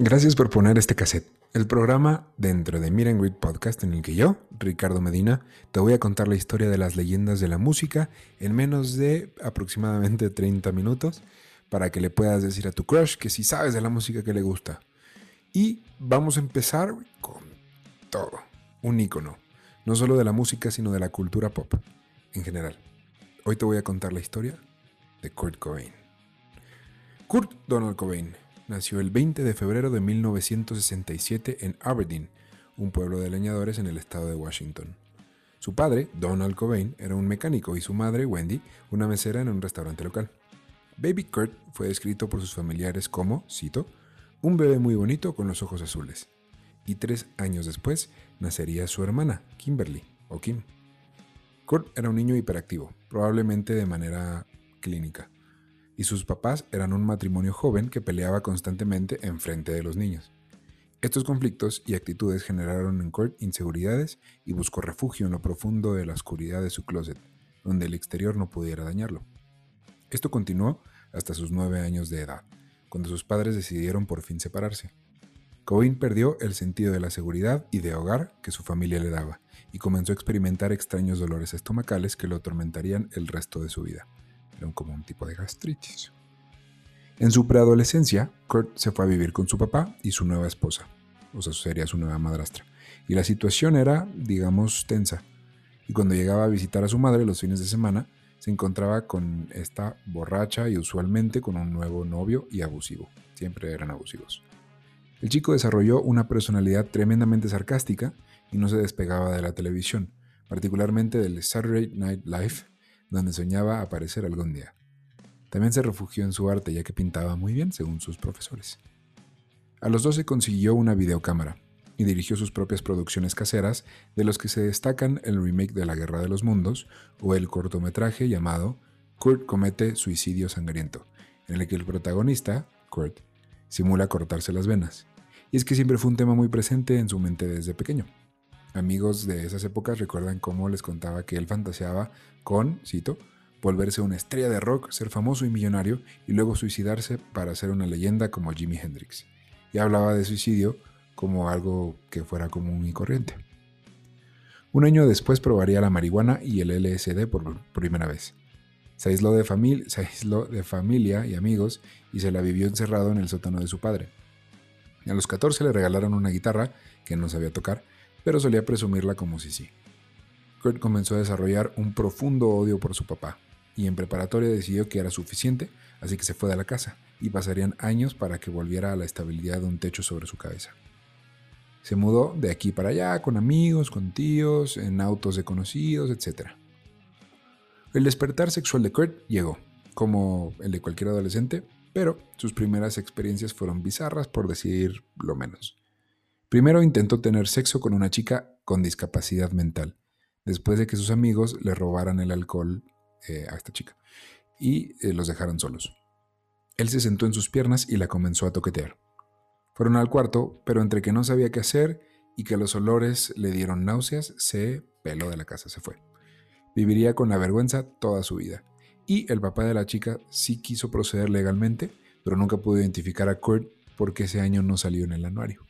Gracias por poner este cassette, el programa dentro de Miren Greet Podcast en el que yo, Ricardo Medina, te voy a contar la historia de las leyendas de la música en menos de aproximadamente 30 minutos para que le puedas decir a tu crush que si sabes de la música que le gusta. Y vamos a empezar con todo, un icono, no solo de la música sino de la cultura pop en general. Hoy te voy a contar la historia de Kurt Cobain. Kurt Donald Cobain nació el 20 de febrero de 1967 en Aberdeen, un pueblo de leñadores en el estado de Washington. Su padre, Donald Cobain, era un mecánico y su madre, Wendy, una mesera en un restaurante local. Baby Kurt fue descrito por sus familiares como, cito, un bebé muy bonito con los ojos azules. Y tres años después nacería su hermana, Kimberly, o Kim. Kurt era un niño hiperactivo, probablemente de manera clínica y sus papás eran un matrimonio joven que peleaba constantemente en frente de los niños. Estos conflictos y actitudes generaron en Kurt inseguridades y buscó refugio en lo profundo de la oscuridad de su closet, donde el exterior no pudiera dañarlo. Esto continuó hasta sus nueve años de edad, cuando sus padres decidieron por fin separarse. Cobain perdió el sentido de la seguridad y de hogar que su familia le daba, y comenzó a experimentar extraños dolores estomacales que lo atormentarían el resto de su vida como un tipo de gastritis. En su preadolescencia, Kurt se fue a vivir con su papá y su nueva esposa, o sea, sería su nueva madrastra. Y la situación era, digamos, tensa. Y cuando llegaba a visitar a su madre los fines de semana, se encontraba con esta borracha y usualmente con un nuevo novio y abusivo. Siempre eran abusivos. El chico desarrolló una personalidad tremendamente sarcástica y no se despegaba de la televisión, particularmente del Saturday Night Live, donde soñaba aparecer algún día. También se refugió en su arte ya que pintaba muy bien según sus profesores. A los 12 consiguió una videocámara y dirigió sus propias producciones caseras, de los que se destacan el remake de La Guerra de los Mundos o el cortometraje llamado Kurt comete suicidio sangriento, en el que el protagonista, Kurt, simula cortarse las venas. Y es que siempre fue un tema muy presente en su mente desde pequeño. Amigos de esas épocas recuerdan cómo les contaba que él fantaseaba con, cito, volverse una estrella de rock, ser famoso y millonario y luego suicidarse para ser una leyenda como Jimi Hendrix. Y hablaba de suicidio como algo que fuera común y corriente. Un año después probaría la marihuana y el LSD por primera vez. Se aisló de, se aisló de familia y amigos y se la vivió encerrado en el sótano de su padre. A los 14 le regalaron una guitarra que no sabía tocar pero solía presumirla como si sí. Kurt comenzó a desarrollar un profundo odio por su papá, y en preparatoria decidió que era suficiente, así que se fue de la casa, y pasarían años para que volviera a la estabilidad de un techo sobre su cabeza. Se mudó de aquí para allá, con amigos, con tíos, en autos de conocidos, etc. El despertar sexual de Kurt llegó, como el de cualquier adolescente, pero sus primeras experiencias fueron bizarras por decir lo menos. Primero intentó tener sexo con una chica con discapacidad mental, después de que sus amigos le robaran el alcohol eh, a esta chica y eh, los dejaron solos. Él se sentó en sus piernas y la comenzó a toquetear. Fueron al cuarto, pero entre que no sabía qué hacer y que los olores le dieron náuseas, se peló de la casa, se fue. Viviría con la vergüenza toda su vida. Y el papá de la chica sí quiso proceder legalmente, pero nunca pudo identificar a Kurt porque ese año no salió en el anuario.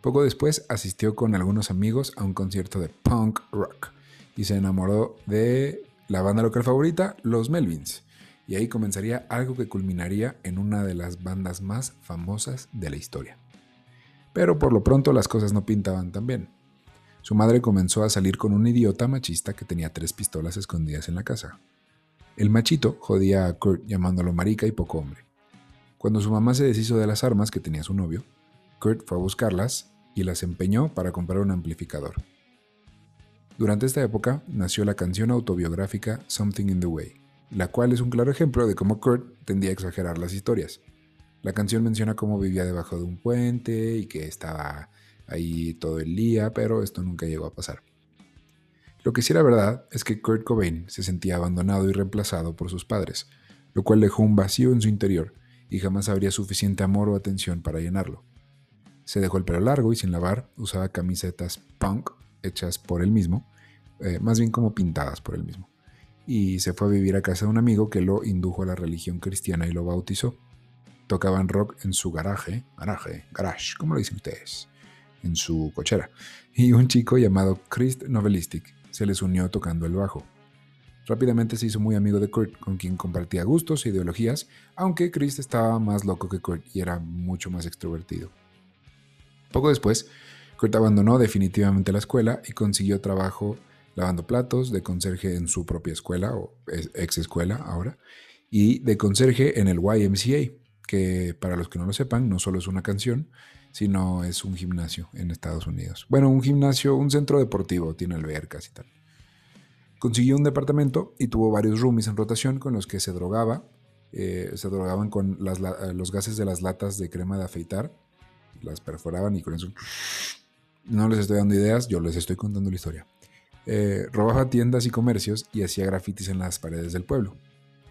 Poco después asistió con algunos amigos a un concierto de punk rock y se enamoró de la banda local favorita, los Melvins. Y ahí comenzaría algo que culminaría en una de las bandas más famosas de la historia. Pero por lo pronto las cosas no pintaban tan bien. Su madre comenzó a salir con un idiota machista que tenía tres pistolas escondidas en la casa. El machito jodía a Kurt llamándolo marica y poco hombre. Cuando su mamá se deshizo de las armas que tenía su novio, Kurt fue a buscarlas y las empeñó para comprar un amplificador. Durante esta época nació la canción autobiográfica Something in the Way, la cual es un claro ejemplo de cómo Kurt tendía a exagerar las historias. La canción menciona cómo vivía debajo de un puente y que estaba ahí todo el día, pero esto nunca llegó a pasar. Lo que sí era verdad es que Kurt Cobain se sentía abandonado y reemplazado por sus padres, lo cual dejó un vacío en su interior y jamás habría suficiente amor o atención para llenarlo. Se dejó el pelo largo y sin lavar, usaba camisetas punk hechas por él mismo, eh, más bien como pintadas por él mismo. Y se fue a vivir a casa de un amigo que lo indujo a la religión cristiana y lo bautizó. tocaban rock en su garaje, garaje, garage, ¿cómo lo dicen ustedes? En su cochera. Y un chico llamado Chris Novelistic se les unió tocando el bajo. Rápidamente se hizo muy amigo de Kurt, con quien compartía gustos e ideologías, aunque Chris estaba más loco que Kurt y era mucho más extrovertido. Poco después, Kurt abandonó definitivamente la escuela y consiguió trabajo lavando platos de conserje en su propia escuela, o ex escuela ahora, y de conserje en el YMCA, que para los que no lo sepan, no solo es una canción, sino es un gimnasio en Estados Unidos. Bueno, un gimnasio, un centro deportivo, tiene albercas y tal. Consiguió un departamento y tuvo varios roomies en rotación con los que se drogaba. Eh, se drogaban con los gases de las latas de crema de afeitar. Las perforaban y con eso... No les estoy dando ideas, yo les estoy contando la historia. Eh, robaba tiendas y comercios y hacía grafitis en las paredes del pueblo.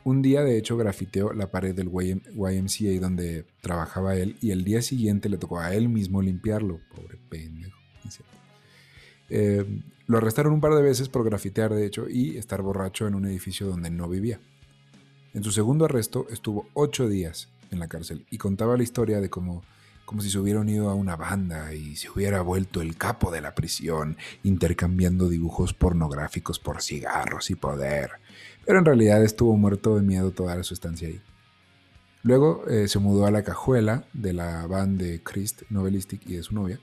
Un día, de hecho, grafiteó la pared del YMCA donde trabajaba él y el día siguiente le tocó a él mismo limpiarlo. Pobre pendejo. Eh, lo arrestaron un par de veces por grafitear, de hecho, y estar borracho en un edificio donde no vivía. En su segundo arresto estuvo ocho días en la cárcel y contaba la historia de cómo como si se hubiera unido a una banda y se hubiera vuelto el capo de la prisión, intercambiando dibujos pornográficos por cigarros y poder. Pero en realidad estuvo muerto de miedo toda su estancia ahí. Luego eh, se mudó a la cajuela de la banda de Christ Novelistic y de su novia,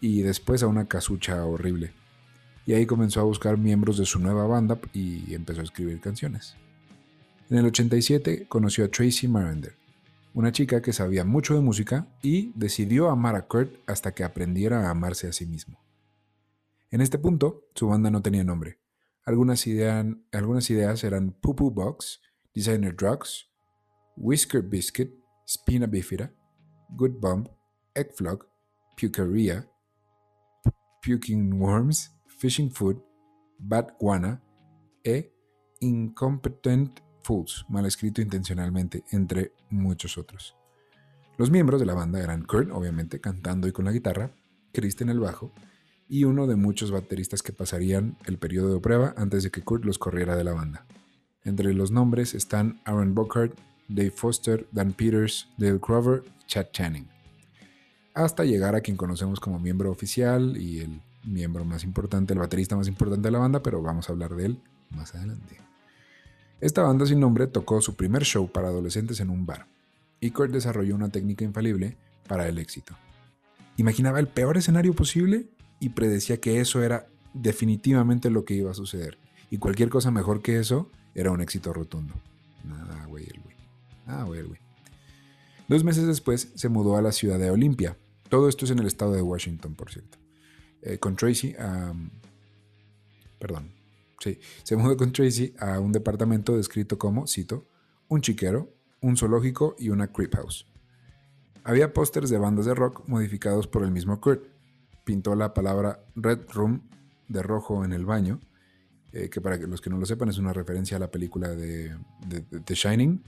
y después a una casucha horrible. Y ahí comenzó a buscar miembros de su nueva banda y empezó a escribir canciones. En el 87 conoció a Tracy Marender, una chica que sabía mucho de música y decidió amar a Kurt hasta que aprendiera a amarse a sí mismo. En este punto, su banda no tenía nombre. Algunas, ideas eran Poo Poo Box, Designer Drugs, Whisker Biscuit, Spina Bifida, Good Bump, Egg Flock, Pucaria, Puking Worms, Fishing Food, Bad Guana e Incompetent Fools, mal escrito intencionalmente, entre muchos otros. Los miembros de la banda eran Kurt, obviamente, cantando y con la guitarra, Chris en el bajo, y uno de muchos bateristas que pasarían el periodo de prueba antes de que Kurt los corriera de la banda. Entre los nombres están Aaron Bockhart, Dave Foster, Dan Peters, Dale Crover y Chad Channing. Hasta llegar a quien conocemos como miembro oficial y el miembro más importante, el baterista más importante de la banda, pero vamos a hablar de él más adelante. Esta banda sin nombre tocó su primer show para adolescentes en un bar, y Kurt desarrolló una técnica infalible para el éxito. Imaginaba el peor escenario posible y predecía que eso era definitivamente lo que iba a suceder, y cualquier cosa mejor que eso era un éxito rotundo. Nada, güey, el güey. Nada, güey, el güey. Dos meses después se mudó a la ciudad de Olimpia. Todo esto es en el estado de Washington, por cierto. Eh, con Tracy, perdón, Sí, se mudó con Tracy a un departamento descrito como, cito, un chiquero, un zoológico y una creep house. Había pósters de bandas de rock modificados por el mismo Kurt. Pintó la palabra Red Room de rojo en el baño, eh, que para los que no lo sepan es una referencia a la película de, The Shining,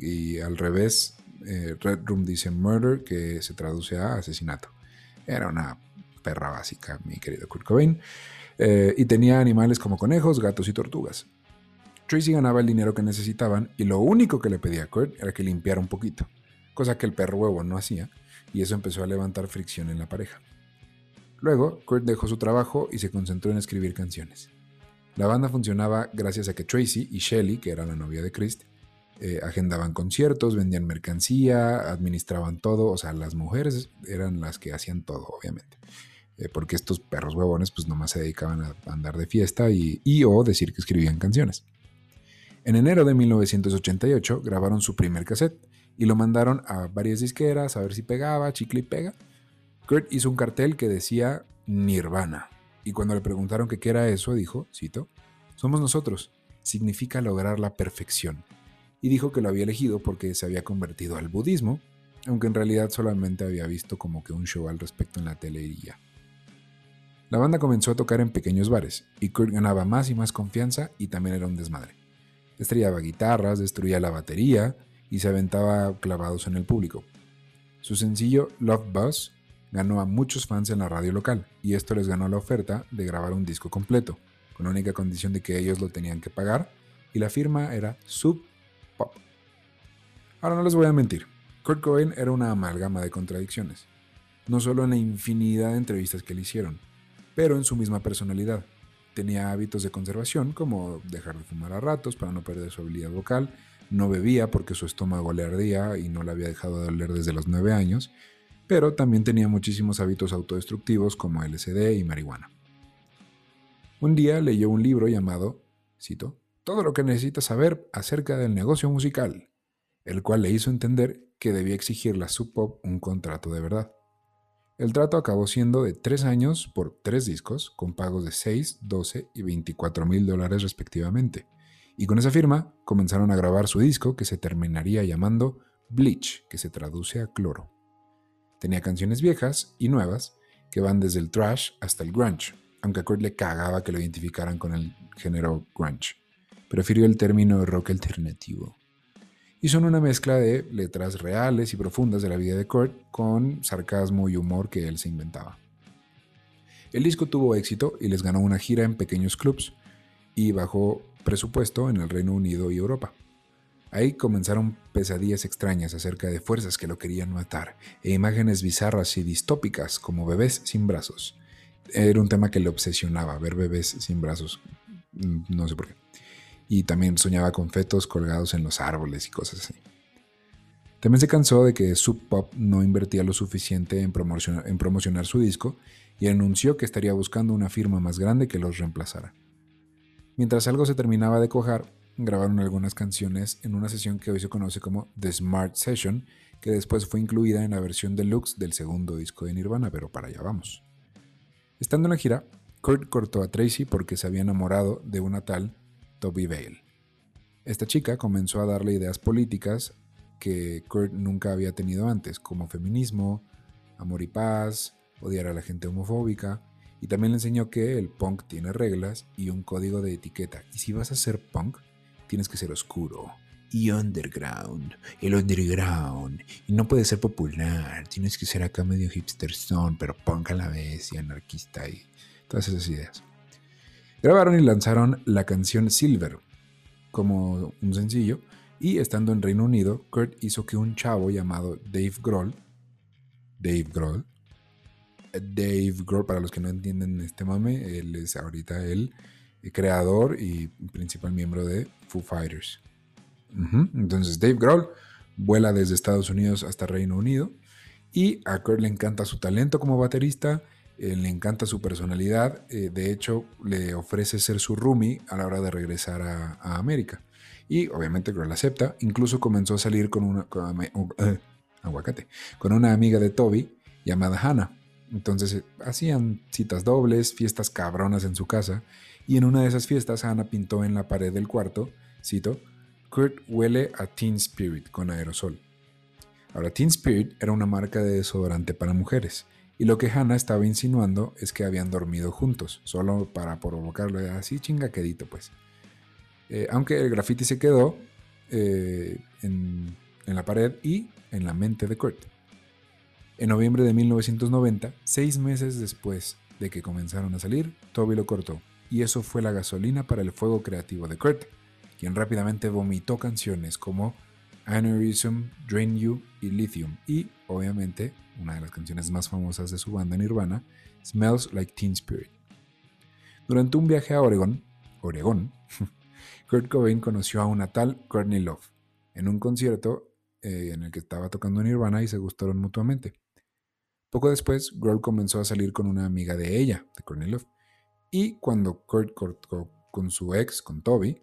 y al revés, eh, Red Room dice murder, que se traduce a asesinato. Era una perra básica, mi querido Kurt Cobain. Eh, y tenía animales como conejos, gatos y tortugas. Tracy ganaba el dinero que necesitaban y lo único que le pedía a Kurt era que limpiara un poquito, cosa que el perro huevo no hacía, y eso empezó a levantar fricción en la pareja. Luego, Kurt dejó su trabajo y se concentró en escribir canciones. La banda funcionaba gracias a que Tracy y Shelly, que era la novia de Chris, eh, agendaban conciertos, vendían mercancía, administraban todo, o sea, las mujeres eran las que hacían todo, obviamente. Eh, porque estos perros huevones pues nomás se dedicaban a andar de fiesta y, o decir que escribían canciones. En enero de 1988 grabaron su primer cassette y lo mandaron a varias disqueras a ver si pegaba, chicle y pega. Kurt hizo un cartel que decía Nirvana y cuando le preguntaron qué era eso dijo, cito, somos nosotros, significa lograr la perfección. Y dijo que lo había elegido porque se había convertido al budismo, aunque en realidad solamente había visto como que un show al respecto en la tele y ya. La banda comenzó a tocar en pequeños bares, y Kurt ganaba más y más confianza y también era un desmadre. Estrellaba guitarras, destruía la batería y se aventaba clavados en el público. Su sencillo Love Buzz ganó a muchos fans en la radio local, y esto les ganó la oferta de grabar un disco completo, con la única condición de que ellos lo tenían que pagar, y la firma era Sub Pop. Ahora no les voy a mentir, Kurt Cobain era una amalgama de contradicciones, no solo en la infinidad de entrevistas que le hicieron, pero en su misma personalidad. Tenía hábitos de conservación, como dejar de fumar a ratos para no perder su habilidad vocal, no bebía porque su estómago le ardía y no le había dejado de doler desde los 9 años, pero también tenía muchísimos hábitos autodestructivos como LSD y marihuana. Un día leyó un libro llamado, cito, Todo lo que necesita saber acerca del negocio musical, el cual le hizo entender que debía exigirle a Sub Pop un contrato de verdad. El trato acabó siendo de 3 años por 3 discos, con pagos de 6, 12 y 24 mil dólares respectivamente. Y con esa firma comenzaron a grabar su disco que se terminaría llamando Bleach, que se traduce a cloro. Tenía canciones viejas y nuevas que van desde el thrash hasta el grunge, aunque a Kurt le cagaba que lo identificaran con el género grunge. Prefirió el término rock alternativo. Y son una mezcla de letras reales y profundas de la vida de Kurt con sarcasmo y humor que él se inventaba. El disco tuvo éxito y les ganó una gira en pequeños clubs y bajó presupuesto en el Reino Unido y Europa. Ahí comenzaron pesadillas extrañas acerca de fuerzas que lo querían matar e imágenes bizarras y distópicas como bebés sin brazos. Era un tema que le obsesionaba, ver bebés sin brazos, mm, no sé por qué. Y también soñaba con fetos colgados en los árboles y cosas así. También se cansó de que Sub Pop no invertía lo suficiente en promocionar, su disco y anunció que estaría buscando una firma más grande que los reemplazara. Mientras algo se terminaba de cojar, grabaron algunas canciones en una sesión que hoy se conoce como The Smart Session, que después fue incluida en la versión deluxe del segundo disco de Nirvana, pero para allá vamos. Estando en la gira, Kurt cortó a Tracy porque se había enamorado de una tal Toby Vale. Esta chica comenzó a darle ideas políticas que Kurt nunca había tenido antes, como feminismo, amor y paz, odiar a la gente homofóbica, y también le enseñó que el punk tiene reglas y un código de etiqueta, y si vas a ser punk, tienes que ser oscuro y underground, el underground, y no puede ser popular, tienes que ser acá medio hipsterson, pero punk a la vez y anarquista y todas esas ideas. Grabaron y lanzaron la canción Silver como un sencillo, y estando en Reino Unido, Kurt hizo que un chavo llamado Dave Grohl, Dave Grohl, Dave Grohl, para los que no entienden este mame, él es ahorita el creador y principal miembro de Foo Fighters. Entonces Dave Grohl vuela desde Estados Unidos hasta Reino Unido y a Kurt le encanta su talento como baterista, eh, le encanta su personalidad, eh, de hecho le ofrece ser su roomie a la hora de regresar a, América. Y obviamente Grohl acepta, incluso comenzó a salir con una, eh, aguacate, con una amiga de Toby llamada Hannah. Entonces hacían citas dobles, fiestas cabronas en su casa y en una de esas fiestas Hannah pintó en la pared del cuarto, cito, Kurt huele a Teen Spirit con aerosol. Ahora, Teen Spirit era una marca de desodorante para mujeres, y lo que Hannah estaba insinuando es que habían dormido juntos, solo para provocarlo así chingaquedito, pues. Eh, aunque el graffiti se quedó eh, en, en la pared y en la mente de Kurt. En noviembre de 1990, seis meses después de que comenzaron a salir, Toby lo cortó y eso fue la gasolina para el fuego creativo de Kurt, quien rápidamente vomitó canciones como Aneurysm, Drain You y Lithium, y obviamente una de las canciones más famosas de su banda Nirvana, Smells Like Teen Spirit. Durante un viaje a Oregon, Oregón, Kurt Cobain conoció a una tal Courtney Love en un concierto eh, en el que estaba tocando Nirvana y se gustaron mutuamente. Poco después, Grohl comenzó a salir con una amiga de ella, de Courtney Love, y cuando Kurt cortó con su ex, con Toby,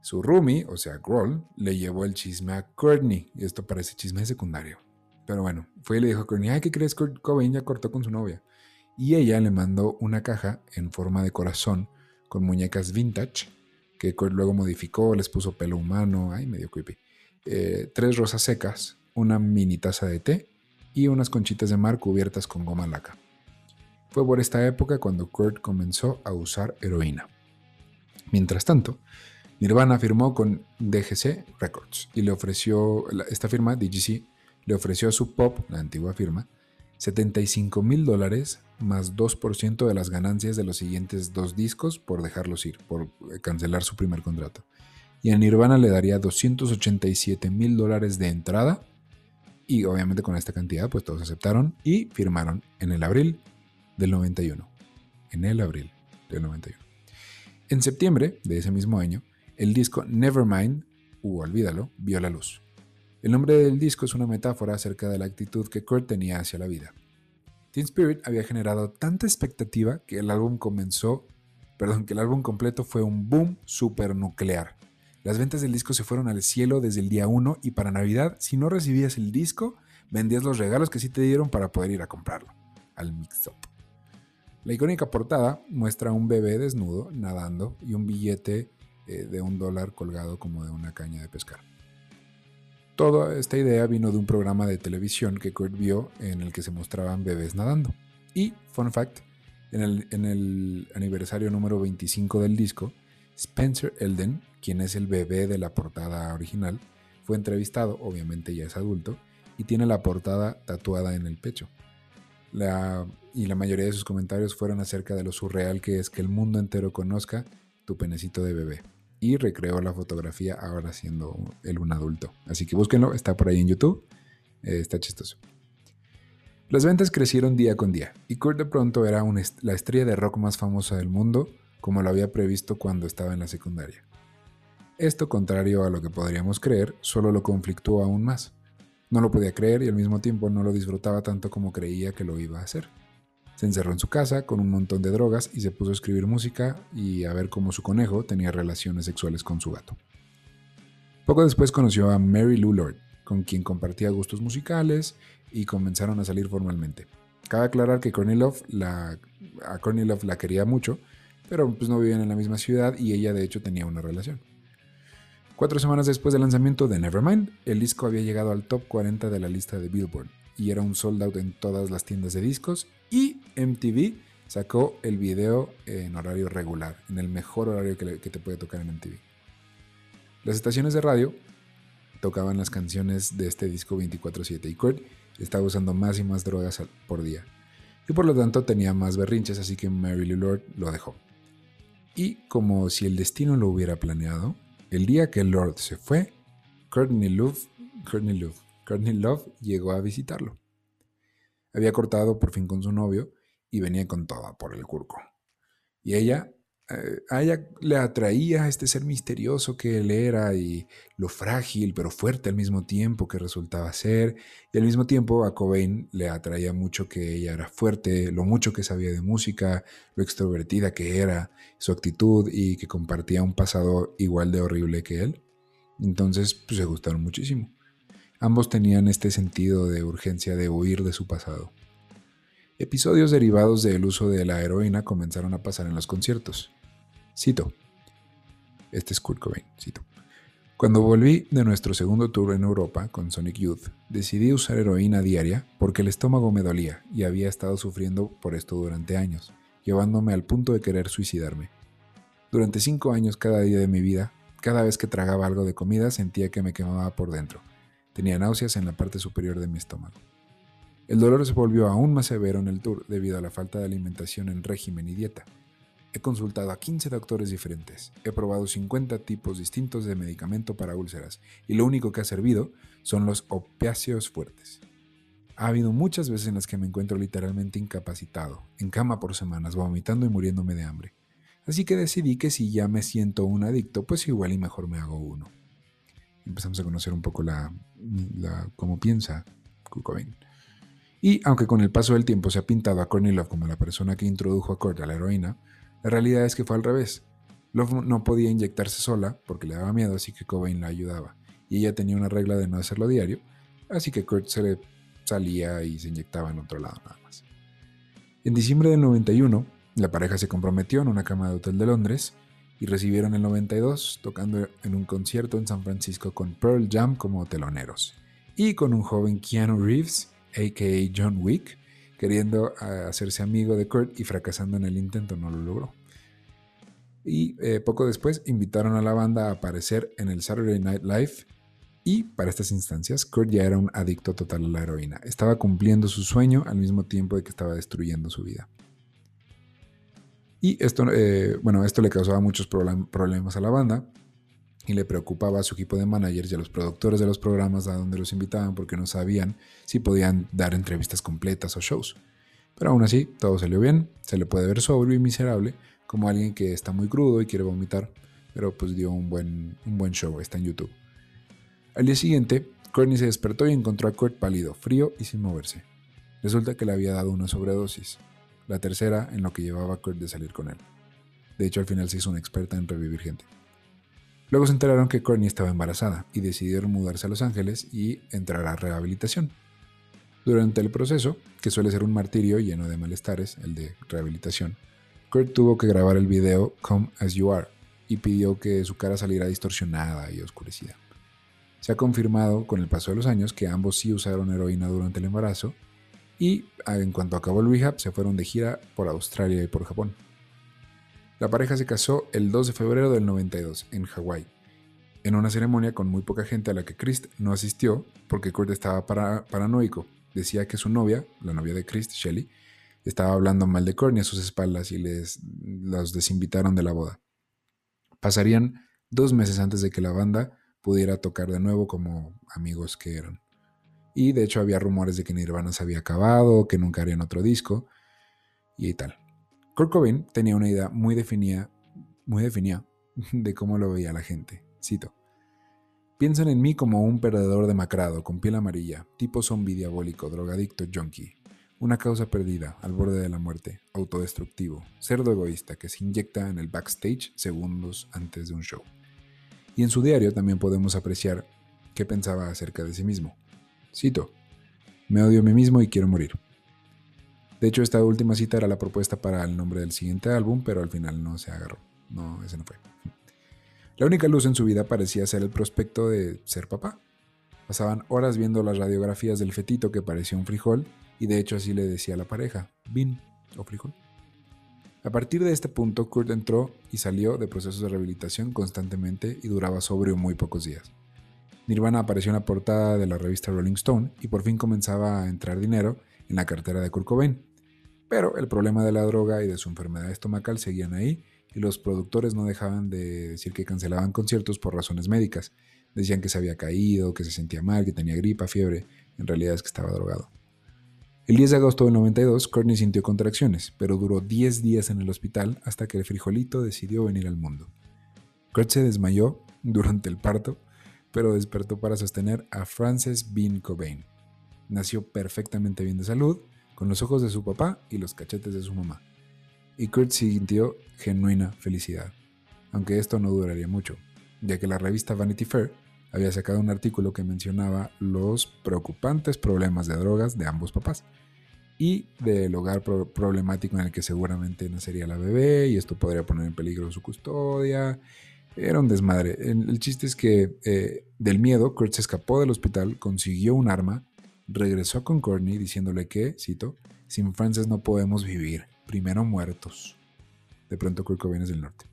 su roomie, o sea, Grohl, le llevó el chisme a Courtney. Y esto parece chisme secundario. Pero bueno, fue y le dijo a Courtney, ay, ¿qué crees? Kurt Cobain ya cortó con su novia. Y ella le mandó una caja en forma de corazón con muñecas vintage que Kurt luego modificó, les puso pelo humano, ay, medio creepy. Eh, tres rosas secas, una mini taza de té y unas conchitas de mar cubiertas con goma laca. Fue por esta época cuando Kurt comenzó a usar heroína. Mientras tanto, Nirvana firmó con DGC Records y le ofreció, esta firma, DGC, le ofreció a su Pop, la antigua firma, 75 mil dólares más 2% de las ganancias de los siguientes dos discos por dejarlos ir, por cancelar su primer contrato. Y a Nirvana le daría 287 mil dólares de entrada Y obviamente con esta cantidad, pues todos aceptaron y firmaron en el abril del 91. En el abril del 91. En septiembre de ese mismo año, el disco Nevermind, u Olvídalo, vio la luz. El nombre del disco es una metáfora acerca de la actitud que Kurt tenía hacia la vida. Teen Spirit había generado tanta expectativa que el álbum comenzó, perdón, que el álbum completo fue un boom supernuclear. Las ventas del disco se fueron al cielo desde el día 1 y para Navidad, si no recibías el disco, vendías los regalos que sí te dieron para poder ir a comprarlo, al mix-up. La icónica portada muestra a un bebé desnudo nadando y un billete eh, de un dólar colgado como de una caña de pescar. Toda esta idea vino de un programa de televisión que Kurt vio en el que se mostraban bebés nadando. Y, fun fact, en el, en el aniversario número 25 del disco, Spencer Elden, quien es el bebé de la portada original, fue entrevistado, obviamente ya es adulto, y tiene la portada tatuada en el pecho. La, y la mayoría de sus comentarios fueron acerca de lo surreal que es que el mundo entero conozca tu penecito de bebé. Y recreó la fotografía ahora siendo él un adulto. Así que búsquenlo, está por ahí en YouTube. Eh, está chistoso. Las ventas crecieron día con día y Kurt de pronto era la estrella de rock más famosa del mundo, como lo había previsto cuando estaba en la secundaria. Esto, contrario a lo que podríamos creer, solo lo conflictuó aún más. No lo podía creer y al mismo tiempo no lo disfrutaba tanto como creía que lo iba a hacer. Se encerró en su casa con un montón de drogas y se puso a escribir música y a ver cómo su conejo tenía relaciones sexuales con su gato. Poco después conoció a Mary Lou Lord, con quien compartía gustos musicales y comenzaron a salir formalmente. Cabe aclarar que Love la, a la quería mucho, pero pues no vivían en la misma ciudad y ella de hecho tenía una relación. Cuatro semanas después del lanzamiento de Nevermind, el disco había llegado al top 40 de la lista de Billboard y era un sold out en todas las tiendas de discos y MTV sacó el video en horario regular, en el mejor horario que, te puede tocar en MTV. Las estaciones de radio tocaban las canciones de este disco 24/7 y Kurt estaba usando más y más drogas por día. Y por lo tanto tenía más berrinches, así que Mary Lou Lord lo dejó. Y como si el destino lo hubiera planeado, el día que Lord se fue, Courtney Love, Courtney Love, Courtney Love llegó a visitarlo. Había cortado por fin con su novio y venía con toda por el curco. Y ella eh, a ella le atraía este ser misterioso que él era y lo frágil pero fuerte al mismo tiempo que resultaba ser. Y al mismo tiempo a Cobain le atraía mucho que ella era fuerte, lo mucho que sabía de música, lo extrovertida que era, su actitud y que compartía un pasado igual de horrible que él. Entonces pues, se gustaron muchísimo. Ambos tenían este sentido de urgencia de huir de su pasado. Episodios derivados del uso de la heroína comenzaron a pasar en los conciertos. Cito. Este es Kurt Cobain, cito. Cuando volví de nuestro segundo tour en Europa con Sonic Youth, decidí usar heroína diaria porque el estómago me dolía y había estado sufriendo por esto durante años, llevándome al punto de querer suicidarme. Durante cinco años cada día de mi vida, cada vez que tragaba algo de comida sentía que me quemaba por dentro. Tenía náuseas en la parte superior de mi estómago. El dolor se volvió aún más severo en el tour debido a la falta de alimentación en régimen y dieta. He consultado a 15 doctores diferentes, he probado 50 tipos distintos de medicamento para úlceras y lo único que ha servido son los opiáceos fuertes. Ha habido muchas veces en las que me encuentro literalmente incapacitado, en cama por semanas, vomitando y muriéndome de hambre. Así que decidí que si ya me siento un adicto, pues igual y mejor me hago uno. Empezamos a conocer un poco la, cómo piensa Kurt Y aunque con el paso del tiempo se ha pintado a Courtney Love como la persona que introdujo a Kurt a la heroína, la realidad es que fue al revés. Love no podía inyectarse sola porque le daba miedo, así que Cobain la ayudaba. Y ella tenía una regla de no hacerlo diario, así que Kurt se le salía y se inyectaba en otro lado nada más. En diciembre del 91, la pareja se comprometió en una cama de hotel de Londres y recibieron el 92 tocando en un concierto en San Francisco con Pearl Jam como teloneros y con un joven Keanu Reeves, aka John Wick, queriendo ah, hacerse amigo de Kurt y fracasando en el intento no lo logró. Y eh, poco después invitaron a la banda a aparecer en el Saturday Night Live y para estas instancias Kurt ya era un adicto total a la heroína. Estaba cumpliendo su sueño al mismo tiempo de que estaba destruyendo su vida. Y esto, eh, bueno, esto le causaba muchos problemas a la banda, y le preocupaba a su equipo de managers y a los productores de los programas a donde los invitaban porque no sabían si podían dar entrevistas completas o shows. Pero aún así, todo salió bien, se le puede ver sobrio y miserable, como alguien que está muy crudo y quiere vomitar, pero pues dio un buen, un buen show, está en YouTube. Al día siguiente, Courtney se despertó y encontró a Kurt pálido, frío y sin moverse. Resulta que le había dado una sobredosis, la tercera en lo que llevaba a Kurt de salir con él. De hecho, al final se hizo una experta en revivir gente. Luego se enteraron que Courtney estaba embarazada y decidieron mudarse a Los Ángeles y entrar a rehabilitación. Durante el proceso, que suele ser un martirio lleno de malestares, el de rehabilitación, Kurt tuvo que grabar el video Come As You Are y pidió que su cara saliera distorsionada y oscurecida. Se ha confirmado con el paso de los años que ambos sí usaron heroína durante el embarazo y en cuanto acabó el rehab se fueron de gira por Australia y por Japón. La pareja se casó el 2 de febrero del 92 en Hawái, en una ceremonia con muy poca gente a la que Christ no asistió porque Kurt estaba paranoico. Decía que su novia, la novia de Christ, Shelley, estaba hablando mal de Courtney a sus espaldas y les los desinvitaron de la boda. Pasarían dos meses antes de que la banda pudiera tocar de nuevo como amigos que eran. Y de hecho había rumores de que Nirvana se había acabado, que nunca harían otro disco y tal. Kurt Cobain tenía una idea muy definida, muy definida de cómo lo veía la gente. Cito. Piensan en mí como un perdedor demacrado, con piel amarilla, tipo zombie diabólico, drogadicto, junkie. Una causa perdida, al borde de la muerte, autodestructivo, cerdo egoísta que se inyecta en el backstage segundos antes de un show. Y en su diario también podemos apreciar qué pensaba acerca de sí mismo. Cito, me odio a mí mismo y quiero morir. De hecho, esta última cita era la propuesta para el nombre del siguiente álbum, pero al final no se agarró. No, ese no fue. La única luz en su vida parecía ser el prospecto de ser papá. Pasaban horas viendo las radiografías del fetito que parecía un frijol, y de hecho así le decía a la pareja, bin o frijol. A partir de este punto, Kurt entró y salió de procesos de rehabilitación constantemente y duraba sobrio muy pocos días. Nirvana apareció en la portada de la revista Rolling Stone y por fin comenzaba a entrar dinero en la cartera de Kurt Cobain. Pero el problema de la droga y de su enfermedad estomacal seguían ahí y los productores no dejaban de decir que cancelaban conciertos por razones médicas. Decían que se había caído, que se sentía mal, que tenía gripa, fiebre. En realidad es que estaba drogado. El 10 de agosto del 92, Courtney sintió contracciones, pero duró 10 días en el hospital hasta que el frijolito decidió venir al mundo. Kurt se desmayó durante el parto, pero despertó para sostener a Frances Bean Cobain. Nació perfectamente bien de salud con los ojos de su papá y los cachetes de su mamá. Y Kurt sintió genuina felicidad, aunque esto no duraría mucho, ya que la revista Vanity Fair había sacado un artículo que mencionaba los preocupantes problemas de drogas de ambos papás y del hogar problemático en el que seguramente nacería la bebé y esto podría poner en peligro su custodia. Era un desmadre. El, chiste es que eh, del miedo, Kurt se escapó del hospital, consiguió un arma regresó con Courtney diciéndole que, cito, sin Frances no podemos vivir, primero muertos. De pronto Kurt Cobain del norte.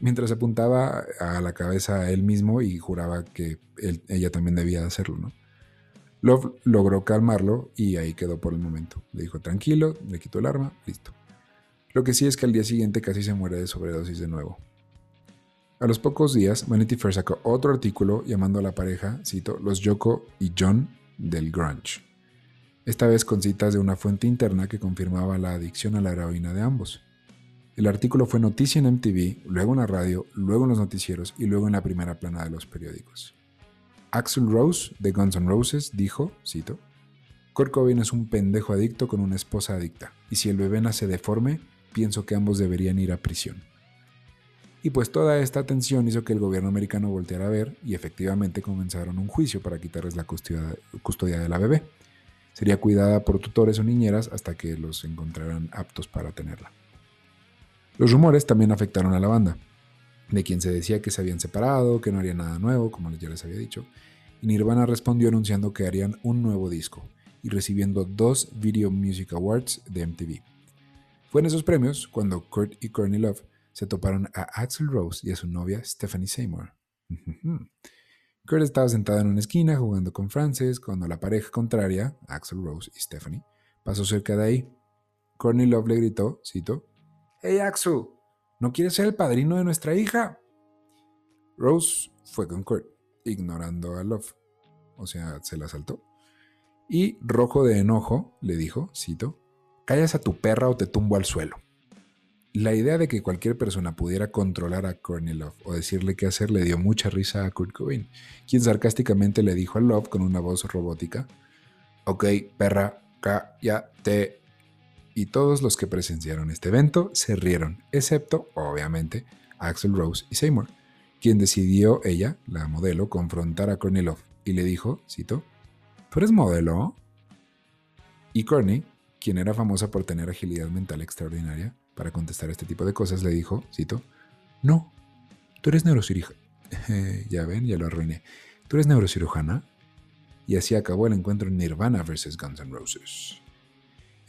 Mientras apuntaba a la cabeza a él mismo y juraba que ella también debía hacerlo, ¿no? Love logró calmarlo y ahí quedó por el momento. Le dijo tranquilo, le quitó el arma, listo. Lo que sí es que al día siguiente casi se muere de sobredosis de nuevo. A los pocos días, Vanity Fair sacó otro artículo llamando a la pareja, cito, los Yoko y John del grunge, esta vez con citas de una fuente interna que confirmaba la adicción a la heroína de ambos. El artículo fue noticia en MTV, luego en la radio, luego en los noticieros y luego en la primera plana de los periódicos. Axel Rose, de Guns N' Roses, dijo, cito, Kurt Cobain es un pendejo adicto con una esposa adicta, y si el bebé nace deforme, pienso que ambos deberían ir a prisión. Y pues toda esta tensión hizo que el gobierno americano volteara a ver y efectivamente comenzaron un juicio para quitarles la custodia, de la bebé. Sería cuidada por tutores o niñeras hasta que los encontraran aptos para tenerla. Los rumores también afectaron a la banda, de quien se decía que se habían separado, que no haría nada nuevo, como ya les había dicho, y Nirvana respondió anunciando que harían un nuevo disco y recibiendo dos Video Music Awards de MTV. Fue en esos premios cuando Kurt y Courtney Love se toparon a Axel Rose y a su novia Stephanie Seymour. Kurt estaba sentado en una esquina jugando con Frances cuando la pareja contraria, Axel Rose y Stephanie, pasó cerca de ahí. Courtney Love le gritó, cito, Hey Axel, ¿no quieres ser el padrino de nuestra hija? Rose fue con Kurt, ignorando a Love, o sea, se la saltó. Y rojo de enojo le dijo, cito, callas a tu perra o te tumbo al suelo. La idea de que cualquier persona pudiera controlar a Courtney Love o decirle qué hacer le dio mucha risa a Kurt Cobain, quien sarcásticamente le dijo a Love con una voz robótica, ok, perra, cállate. Y todos los que presenciaron este evento se rieron, excepto, obviamente, Axel Rose y Seymour, quien decidió ella, la modelo, confrontar a Courtney Love y le dijo, cito, ¿tú eres modelo? Y Courtney, quien era famosa por tener agilidad mental extraordinaria para contestar este tipo de cosas, le dijo, cito, no, tú eres neurocirujana. ya ven, ya lo arruiné. ¿Tú eres neurocirujana? Y así acabó el encuentro en Nirvana vs. Guns N' Roses.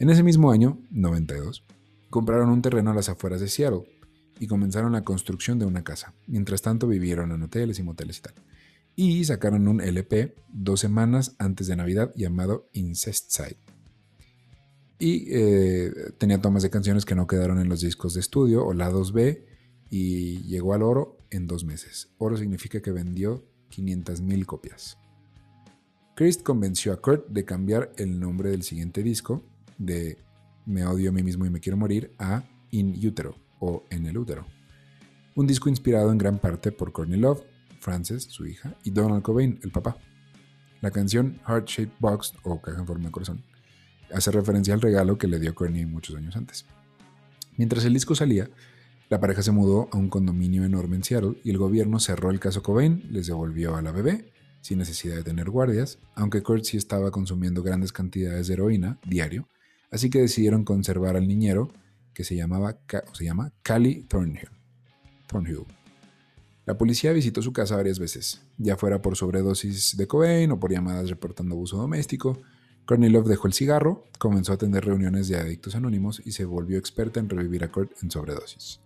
En ese mismo año, 92, compraron un terreno a las afueras de Seattle y comenzaron la construcción de una casa. Mientras tanto vivieron en hoteles y moteles y tal. Y sacaron un LP dos semanas antes de Navidad llamado Incestside y eh, tenía tomas de canciones que no quedaron en los discos de estudio o lados B y llegó al oro en dos meses. Oro significa que vendió 500.000 copias. Chris convenció a Kurt de cambiar el nombre del siguiente disco de Me odio a mí mismo y me quiero morir a In Utero o En el útero. Un disco inspirado en gran parte por Courtney Love, Frances, su hija, y Donald Cobain, el papá. La canción Heart Shaped Box o Caja en forma de corazón hace referencia al regalo que le dio Courtney muchos años antes. Mientras el disco salía, la pareja se mudó a un condominio enorme en Seattle y el gobierno cerró el caso Cobain, les devolvió a la bebé, sin necesidad de tener guardias, aunque Kurt sí estaba consumiendo grandes cantidades de heroína diario, así que decidieron conservar al niñero, que se, llamaba, se llama Cali Thornhill. Thornhill. La policía visitó su casa varias veces, ya fuera por sobredosis de Cobain o por llamadas reportando abuso doméstico, Kornilov dejó el cigarro, comenzó a atender reuniones de adictos anónimos y se volvió experta en revivir a Kurt en sobredosis.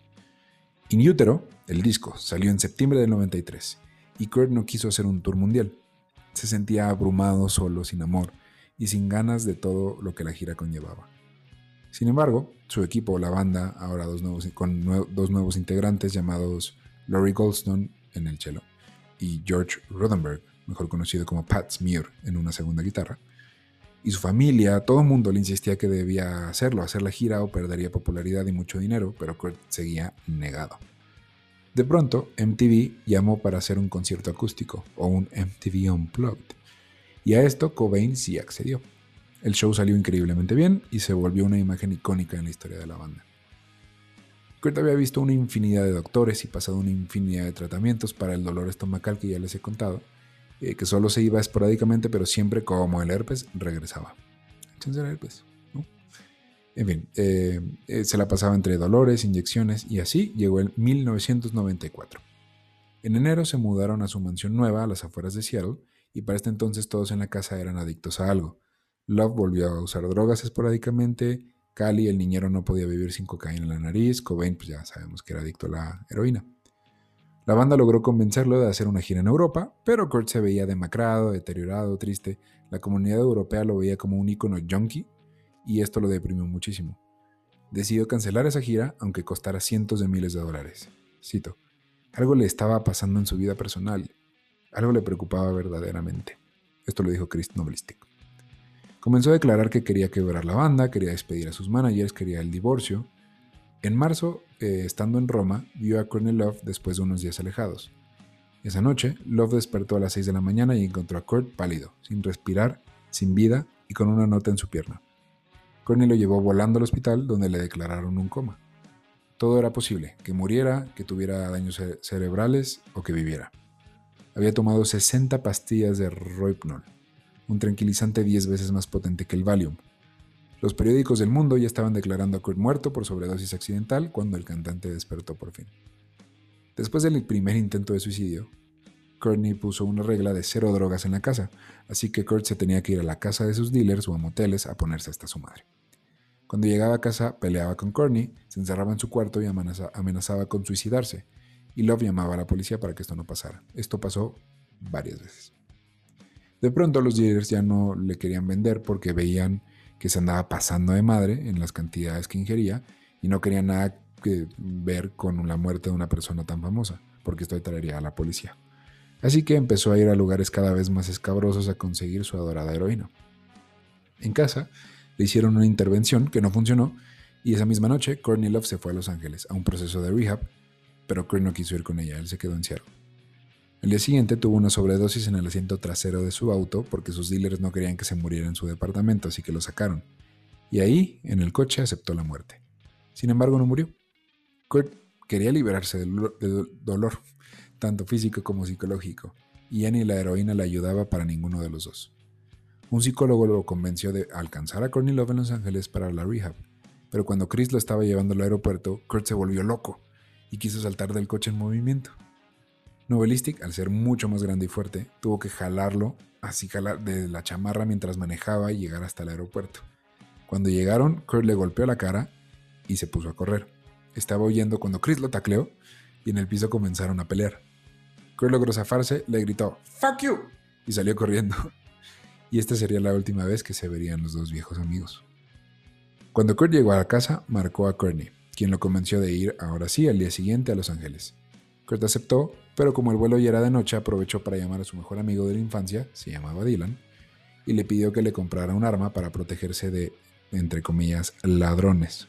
In Utero, el disco, salió en septiembre del 93 y Kurt no quiso hacer un tour mundial. Se sentía abrumado, solo, sin amor y sin ganas de todo lo que la gira conllevaba. Sin embargo, su equipo, la banda, ahora dos nuevos, con dos nuevos integrantes llamados Laurie Goldstone en el cello y George Rodenberg, mejor conocido como Pat Smear en una segunda guitarra, y su familia, todo el mundo le insistía que debía hacerlo, hacer la gira o perdería popularidad y mucho dinero, pero Kurt seguía negado. De pronto, MTV llamó para hacer un concierto acústico o un MTV Unplugged, y a esto Cobain sí accedió. El show salió increíblemente bien y se volvió una imagen icónica en la historia de la banda. Kurt había visto una infinidad de doctores y pasado una infinidad de tratamientos para el dolor estomacal que ya les he contado, eh, que solo se iba esporádicamente, pero siempre como el herpes regresaba. Herpes, En fin, eh, eh, se la pasaba entre dolores, inyecciones y así llegó el 1994. En enero se mudaron a su mansión nueva a las afueras de Seattle y para este entonces todos en la casa eran adictos a algo. Love volvió a usar drogas esporádicamente, Cali, el niñero, no podía vivir sin cocaína en la nariz, Cobain, pues ya sabemos que era adicto a la heroína. La banda logró convencerlo de hacer una gira en Europa, pero Kurt se veía demacrado, deteriorado, triste. La comunidad europea lo veía como un ícono junkie y esto lo deprimió muchísimo. Decidió cancelar esa gira, aunque costara cientos de miles de dólares. Cito, algo le estaba pasando en su vida personal, algo le preocupaba verdaderamente. Esto lo dijo Chris Noblistic. Comenzó a declarar que quería quebrar la banda, quería despedir a sus managers, quería el divorcio, en marzo, eh, estando en Roma, vio a Courtney Love después de unos días alejados. Esa noche, Love despertó a las 6 de la mañana y encontró a Kurt pálido, sin respirar, sin vida y con una nota en su pierna. Courtney lo llevó volando al hospital donde le declararon un coma. Todo era posible, que muriera, que tuviera daños cerebrales o que viviera. Había tomado 60 pastillas de Rohypnol, un tranquilizante 10 veces más potente que el Valium, los periódicos del mundo ya estaban declarando a Kurt muerto por sobredosis accidental cuando el cantante despertó por fin. Después del primer intento de suicidio, Courtney puso una regla de cero drogas en la casa, así que Kurt se tenía que ir a la casa de sus dealers o a moteles a ponerse hasta su madre. Cuando llegaba a casa, peleaba con Courtney, se encerraba en su cuarto y amenazaba con suicidarse, y Love llamaba a la policía para que esto no pasara. Esto pasó varias veces. De pronto los dealers ya no le querían vender porque veían que se andaba pasando de madre en las cantidades que ingería y no quería nada que ver con la muerte de una persona tan famosa. porque esto atraería a la policía. Así que empezó a ir a lugares cada vez más escabrosos a conseguir su adorada heroína. En casa, le hicieron una intervención que no funcionó y esa misma noche Courtney Love se fue a Los Ángeles a un proceso de rehab, pero Kurt no quiso ir con ella, él se quedó en Seattle. El día siguiente tuvo una sobredosis en el asiento trasero de su auto porque sus dealers no querían que se muriera en su departamento, así que lo sacaron. Y ahí, en el coche, aceptó la muerte. Sin embargo, no murió. Kurt quería liberarse del dolor, tanto físico como psicológico, y ya ni la heroína le ayudaba para ninguno de los dos. Un psicólogo lo convenció de alcanzar a Courtney Love en Los Ángeles para la rehab, pero cuando Chris lo estaba llevando al aeropuerto, Kurt se volvió loco y quiso saltar del coche en movimiento. Novelistic, al ser mucho más grande y fuerte, tuvo que jalarlo, así jalar de la chamarra mientras manejaba y llegar hasta el aeropuerto. Cuando llegaron, Kurt le golpeó la cara y se puso a correr. Estaba huyendo cuando Chris lo tacleó y en el piso comenzaron a pelear. Kurt logró zafarse, le gritó ¡Fuck you! y salió corriendo. Y esta sería la última vez que se verían los dos viejos amigos. Cuando Kurt llegó a la casa, marcó a Courtney, quien lo convenció de ir ahora sí al día siguiente a Los Ángeles. Kurt aceptó, pero como el vuelo ya era de noche, aprovechó para llamar a su mejor amigo de la infancia, se llamaba Dylan, y le pidió que le comprara un arma para protegerse de, entre comillas, ladrones.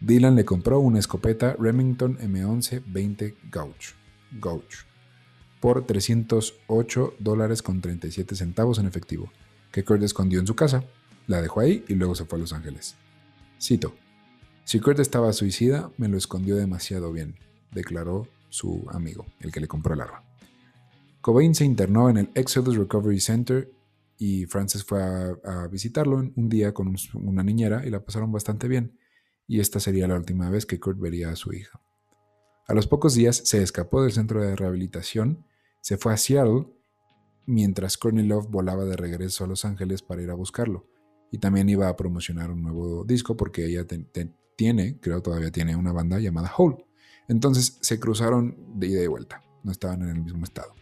Dylan le compró una escopeta Remington M11 20 Gauge, Gauge por 308 dólares con 37 centavos en efectivo, que Kurt escondió en su casa, la dejó ahí y luego se fue a Los Ángeles. Cito, si Kurt estaba suicida, me lo escondió demasiado bien, declaró su amigo, el que le compró el arma. Cobain se internó en el Exodus Recovery Center y Frances fue a, visitarlo un día con una niñera y la pasaron bastante bien, y esta sería la última vez que Kurt vería a su hija. A los pocos días se escapó del centro de rehabilitación se fue a Seattle mientras Courtney volaba de regreso a Los Ángeles para ir a buscarlo. Y también iba a promocionar un nuevo disco porque ella tiene, creo todavía tiene una banda llamada Hole. Entonces se cruzaron de ida y vuelta, no estaban en el mismo estado.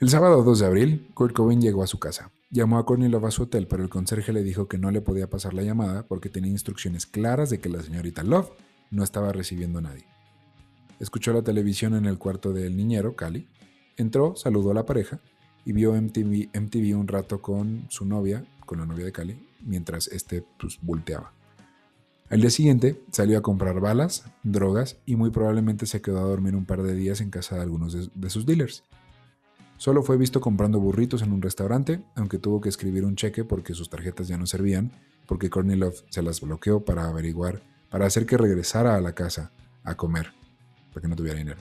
El sábado 2 de abril, Kurt Cobain llegó a su casa. Llamó a Courtney Love a su hotel, pero el conserje le dijo que no le podía pasar la llamada porque tenía instrucciones claras de que la señorita Love no estaba recibiendo a nadie. Escuchó la televisión en el cuarto del niñero, Cali, Entró, saludó a la pareja y vio MTV, un rato con su novia, con la novia de Cali, mientras este pues, volteaba. Al día siguiente salió a comprar balas, drogas y muy probablemente se quedó a dormir un par de días en casa de algunos de, sus dealers. Solo fue visto comprando burritos en un restaurante, aunque tuvo que escribir un cheque porque sus tarjetas ya no servían, porque Kornilov se las bloqueó para averiguar, para hacer que regresara a la casa a comer, porque no tuviera dinero.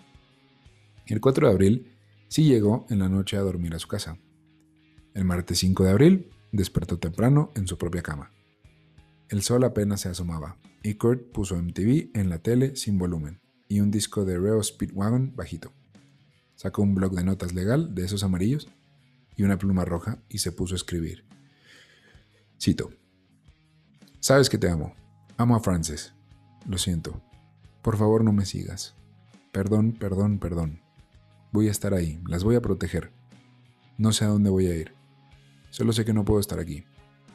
El 4 de abril sí llegó en la noche a dormir a su casa. El martes 5 de abril despertó temprano en su propia cama. El sol apenas se asomaba y Kurt puso MTV en la tele sin volumen y un disco de Reo Speedwagon bajito. Sacó un bloc de notas legal de esos amarillos y una pluma roja y se puso a escribir. Cito. Sabes que te amo. Amo a Frances. Lo siento. Por favor no me sigas. Perdón, perdón, perdón. Voy a estar ahí, las voy a proteger. No sé a dónde voy a ir. Solo sé que no puedo estar aquí.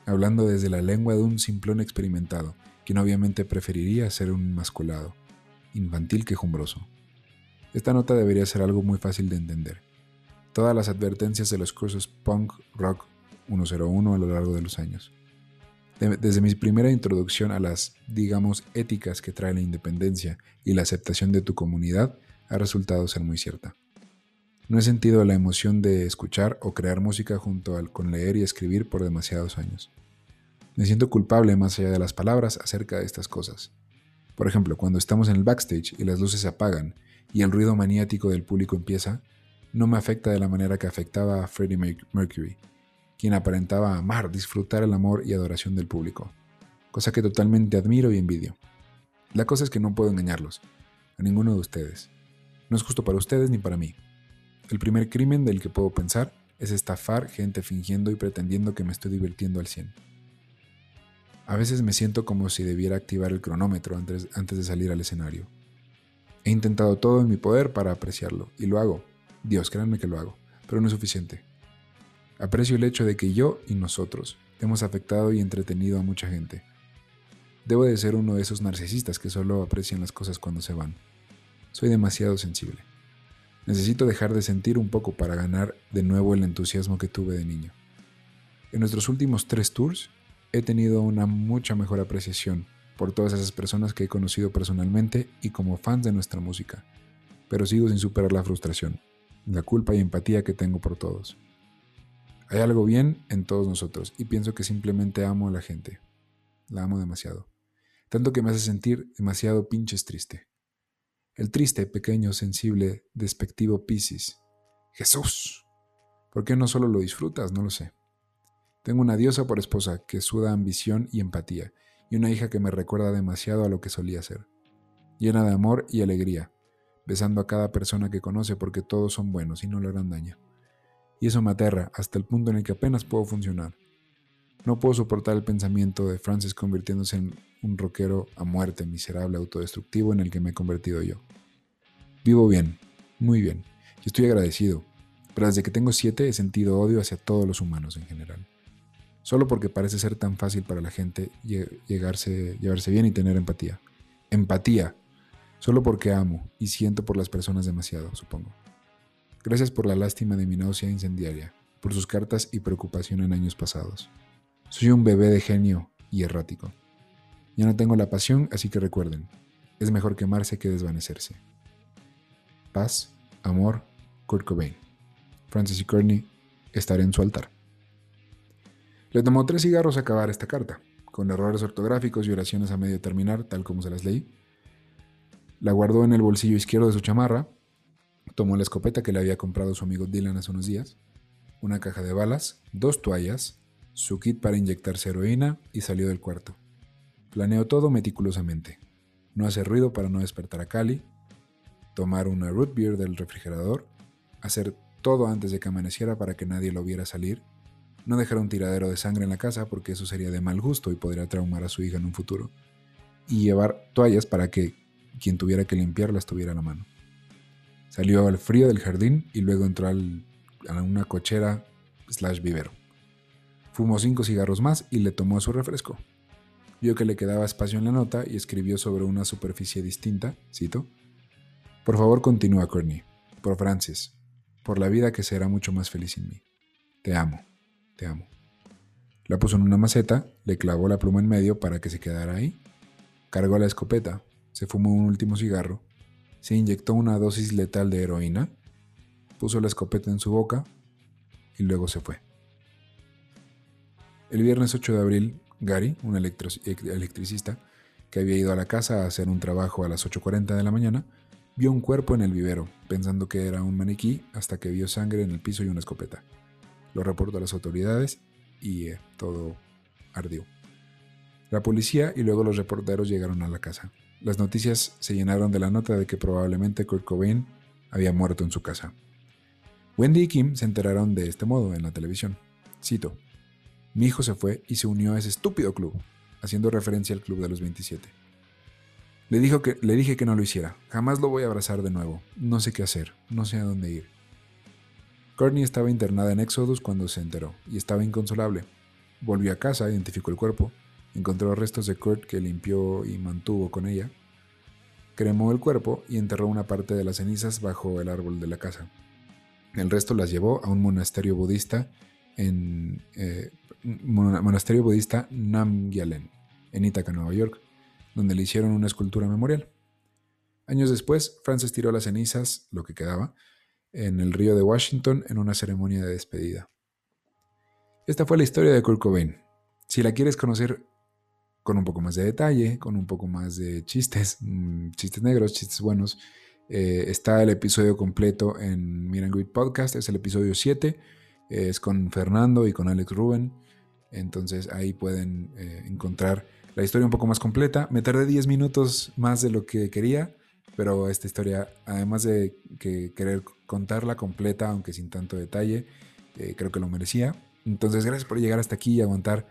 Hablando desde la lengua de un simplón experimentado, quien obviamente preferiría ser un masculado, infantil quejumbroso. Esta nota debería ser algo muy fácil de entender. Todas las advertencias de los cursos punk rock 101 a lo largo de los años. Desde mi primera introducción a las, digamos, éticas que trae la independencia y la aceptación de tu comunidad, ha resultado ser muy cierta. No he sentido la emoción de escuchar o crear música junto al, con leer y escribir por demasiados años. Me siento culpable más allá de las palabras acerca de estas cosas. Por ejemplo, cuando estamos en el backstage y las luces se apagan y el ruido maniático del público empieza, no me afecta de la manera que afectaba a Freddie Mercury, quien aparentaba amar, disfrutar el amor y adoración del público, cosa que totalmente admiro y envidio. La cosa es que no puedo engañarlos, a ninguno de ustedes. No es justo para ustedes ni para mí. El primer crimen del que puedo pensar es estafar gente fingiendo y pretendiendo que me estoy divirtiendo al 100. A veces me siento como si debiera activar el cronómetro antes, antes de salir al escenario. He intentado todo en mi poder para apreciarlo, y lo hago. Dios, créanme que lo hago, pero no es suficiente. Aprecio el hecho de que yo y nosotros hemos afectado y entretenido a mucha gente. Debo de ser uno de esos narcisistas que solo aprecian las cosas cuando se van. Soy demasiado sensible. Necesito dejar de sentir un poco para ganar de nuevo el entusiasmo que tuve de niño. En nuestros últimos tres tours he tenido una mucha mejor apreciación por todas esas personas que he conocido personalmente y como fans de nuestra música, pero sigo sin superar la frustración, la culpa y empatía que tengo por todos. Hay algo bien en todos nosotros y pienso que simplemente amo a la gente. La amo demasiado. Tanto que me hace sentir demasiado pinches triste. El triste, pequeño, sensible, despectivo Piscis. Jesús. ¿Por qué no solo lo disfrutas? No lo sé. Tengo una diosa por esposa que suda ambición y empatía, y una hija que me recuerda demasiado a lo que solía ser. Llena de amor y alegría, besando a cada persona que conoce porque todos son buenos y no le harán daño. Y eso me aterra hasta el punto en el que apenas puedo funcionar. No puedo soportar el pensamiento de Francis convirtiéndose en un rockero a muerte, miserable, autodestructivo en el que me he convertido yo. Vivo bien, muy bien, y estoy agradecido, pero desde que tengo siete he sentido odio hacia todos los humanos en general. Solo porque parece ser tan fácil para la gente llegarse, llevarse bien y tener empatía. Empatía, solo porque amo y siento por las personas demasiado, supongo. Gracias por la lástima de mi náusea incendiaria, por sus cartas y preocupación en años pasados. Soy un bebé de genio y errático. Ya no tengo la pasión, así que recuerden, es mejor quemarse que desvanecerse. Paz, amor, Kurt Cobain. Francis y Courtney, estaré en su altar. Le tomó tres cigarros acabar esta carta, con errores ortográficos y oraciones a medio terminar, tal como se las leí. La guardó en el bolsillo izquierdo de su chamarra, tomó la escopeta que le había comprado su amigo Dylan hace unos días, una caja de balas, dos toallas, su kit para inyectarse heroína y salió del cuarto. Planeó todo meticulosamente. No hacer ruido para no despertar a Cali, tomar una root beer del refrigerador, hacer todo antes de que amaneciera para que nadie lo viera salir, no dejar un tiradero de sangre en la casa porque eso sería de mal gusto y podría traumar a su hija en un futuro, y llevar toallas para que quien tuviera que limpiarlas tuviera a la mano. Salió al frío del jardín y luego entró a una cochera slash vivero. Fumó cinco cigarros más y le tomó su refresco. Vio que le quedaba espacio en la nota y escribió sobre una superficie distinta, cito, Por favor continúa, Courtney, por Francis, por la vida que será mucho más feliz en mí. Te amo, te amo. La puso en una maceta, le clavó la pluma en medio para que se quedara ahí, cargó la escopeta, se fumó un último cigarro, se inyectó una dosis letal de heroína, puso la escopeta en su boca y luego se fue. El viernes 8 de abril, Gary, un electricista que había ido a la casa a hacer un trabajo a las 8.40 de la mañana, vio un cuerpo en el vivero, pensando que era un maniquí, hasta que vio sangre en el piso y una escopeta. Lo reportó a las autoridades y eh, todo ardió. La policía y luego los reporteros llegaron a la casa. Las noticias se llenaron de la nota de que probablemente Kurt Cobain había muerto en su casa. Wendy y Kim se enteraron de este modo en la televisión. Cito, mi hijo se fue y se unió a ese estúpido club, haciendo referencia al club de los 27. Le, dijo que, le dije que no lo hiciera. Jamás lo voy a abrazar de nuevo. No sé qué hacer. No sé a dónde ir. Courtney estaba internada en Exodus cuando se enteró y estaba inconsolable. Volvió a casa, identificó el cuerpo, encontró restos de Kurt que limpió y mantuvo con ella. Cremó el cuerpo y enterró una parte de las cenizas bajo el árbol de la casa. El resto las llevó a un monasterio budista en eh, monasterio budista Namgyalen, en Ithaca, Nueva York, donde le hicieron una escultura memorial. Años después, Frances tiró las cenizas, lo que quedaba, en el río de Washington en una ceremonia de despedida. Esta fue la historia de Kurt Cobain. Si la quieres conocer con un poco más de detalle, con un poco más de chistes, mm, chistes negros, chistes buenos, eh, está el episodio completo en Miran Great Podcast, es el episodio 7 es con Fernando y con Alex Rubén. Entonces ahí pueden eh, encontrar la historia un poco más completa. Me tardé 10 minutos más de lo que quería, pero esta historia, además de que querer contarla completa, aunque sin tanto detalle, eh, creo que lo merecía. Entonces gracias por llegar hasta aquí y aguantar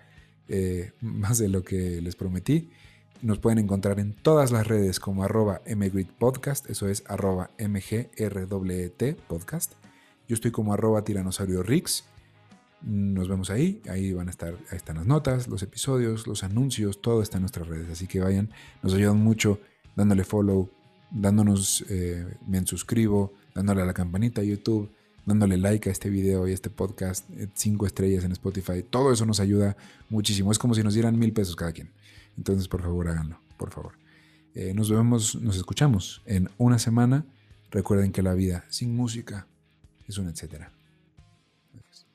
eh, más de lo que les prometí. Nos pueden encontrar en todas las redes como arroba mgridpodcast, eso es arroba podcast. Yo estoy como arroba tiranosaurio Rix. Nos vemos ahí. Ahí van a estar, ahí están las notas, los episodios, los anuncios, todo está en nuestras redes. Así que vayan, nos ayudan mucho dándole follow, dándonos, eh, me suscribo, dándole a la campanita a YouTube, dándole like a este video y a este podcast, eh, cinco estrellas en Spotify. Todo eso nos ayuda muchísimo. Es como si nos dieran mil pesos cada quien. Entonces, por favor, háganlo, por favor. Eh, nos vemos, nos escuchamos en una semana. Recuerden que la vida sin música es un etcétera. Gracias.